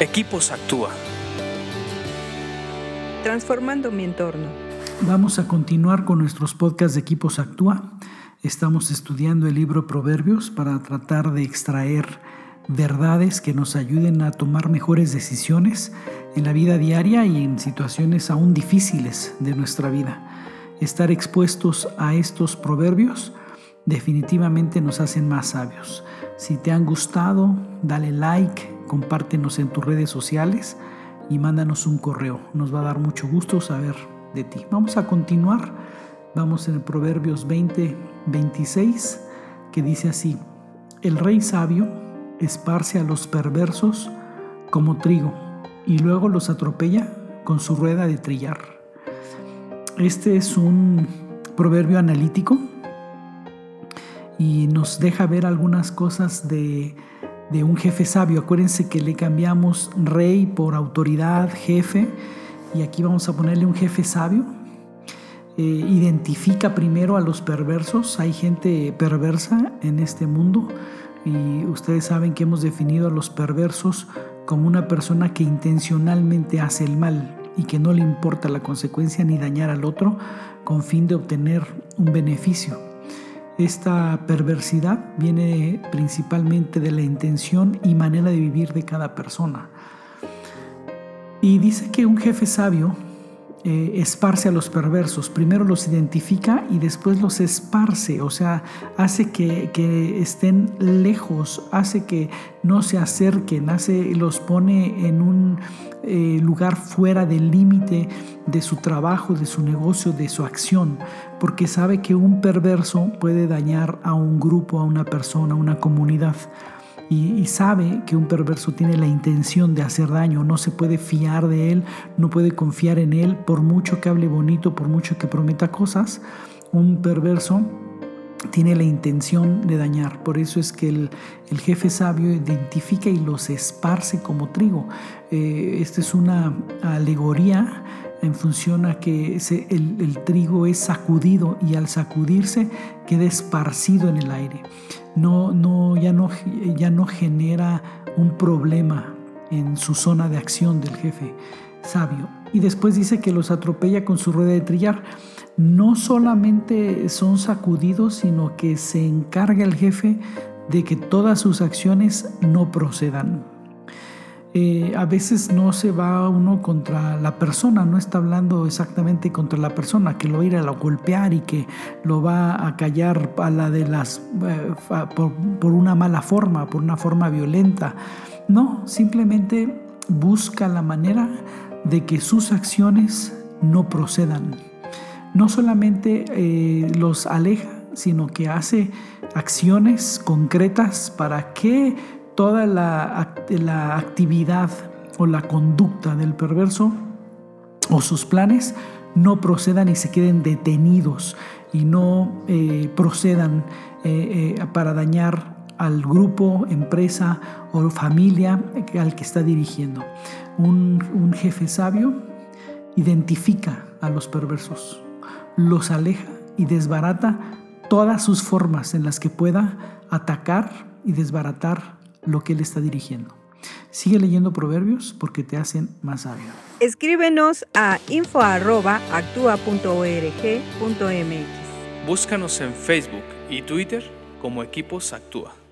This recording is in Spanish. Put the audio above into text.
Equipos Actúa. Transformando mi entorno. Vamos a continuar con nuestros podcasts de Equipos Actúa. Estamos estudiando el libro Proverbios para tratar de extraer verdades que nos ayuden a tomar mejores decisiones en la vida diaria y en situaciones aún difíciles de nuestra vida. Estar expuestos a estos proverbios definitivamente nos hacen más sabios. Si te han gustado, dale like, compártenos en tus redes sociales y mándanos un correo. Nos va a dar mucho gusto saber de ti. Vamos a continuar. Vamos en el Proverbios 20, 26, que dice así, el rey sabio esparce a los perversos como trigo y luego los atropella con su rueda de trillar. Este es un proverbio analítico y nos deja ver algunas cosas de un jefe sabio. Acuérdense que le cambiamos rey por autoridad, jefe, y aquí vamos a ponerle un jefe sabio. Eh, identifica primero a los perversos. Hay gente perversa en este mundo y ustedes saben que hemos definido a los perversos como una persona que intencionalmente hace el mal y que no le importa la consecuencia ni dañar al otro con fin de obtener un beneficio. Esta perversidad viene principalmente de la intención y manera de vivir de cada persona. Y dice que un jefe sabio eh, esparce a los perversos. Primero los identifica y después los esparce, o sea, hace que, estén lejos, hace que no se acerquen, hace, los pone en un eh, lugar fuera del límite de su trabajo, de su negocio, de su acción, porque sabe que un perverso puede dañar a un grupo, a una persona, a una comunidad y, sabe que un perverso tiene la intención de hacer daño, no se puede fiar de él, no puede confiar en él, por mucho que hable bonito, por mucho que prometa cosas, un perverso tiene la intención de dañar. Por eso es que el, jefe sabio identifica y los esparce como trigo. Eh, esta es una alegoría en función a que el, el, trigo es sacudido y al sacudirse queda esparcido en el aire. No, no, ya, no, ya no genera un problema en su zona de acción del jefe sabio. Y después dice que los atropella con su rueda de trillar. No solamente son sacudidos, sino que se encarga el jefe de que todas sus acciones no procedan. Eh, a veces no se va uno contra la persona, no está hablando exactamente contra la persona, que lo va a ir a golpear y que lo va a callar eh, por, por una mala forma, por una forma violenta. No, simplemente busca la manera de que sus acciones no procedan. No solamente eh, los aleja, sino que hace acciones concretas para que toda la, actividad o la conducta del perverso o sus planes no procedan y se queden detenidos y no eh, procedan eh, eh, para dañar al grupo, empresa o familia al que está dirigiendo. Un jefe sabio identifica a los perversos, los aleja y desbarata todas sus formas en las que pueda atacar y desbaratar lo que Él está dirigiendo. Sigue leyendo proverbios porque te hacen más sabio. Escríbenos a info.actua.org.mx. Búscanos en Facebook y Twitter como Equipos Actúa.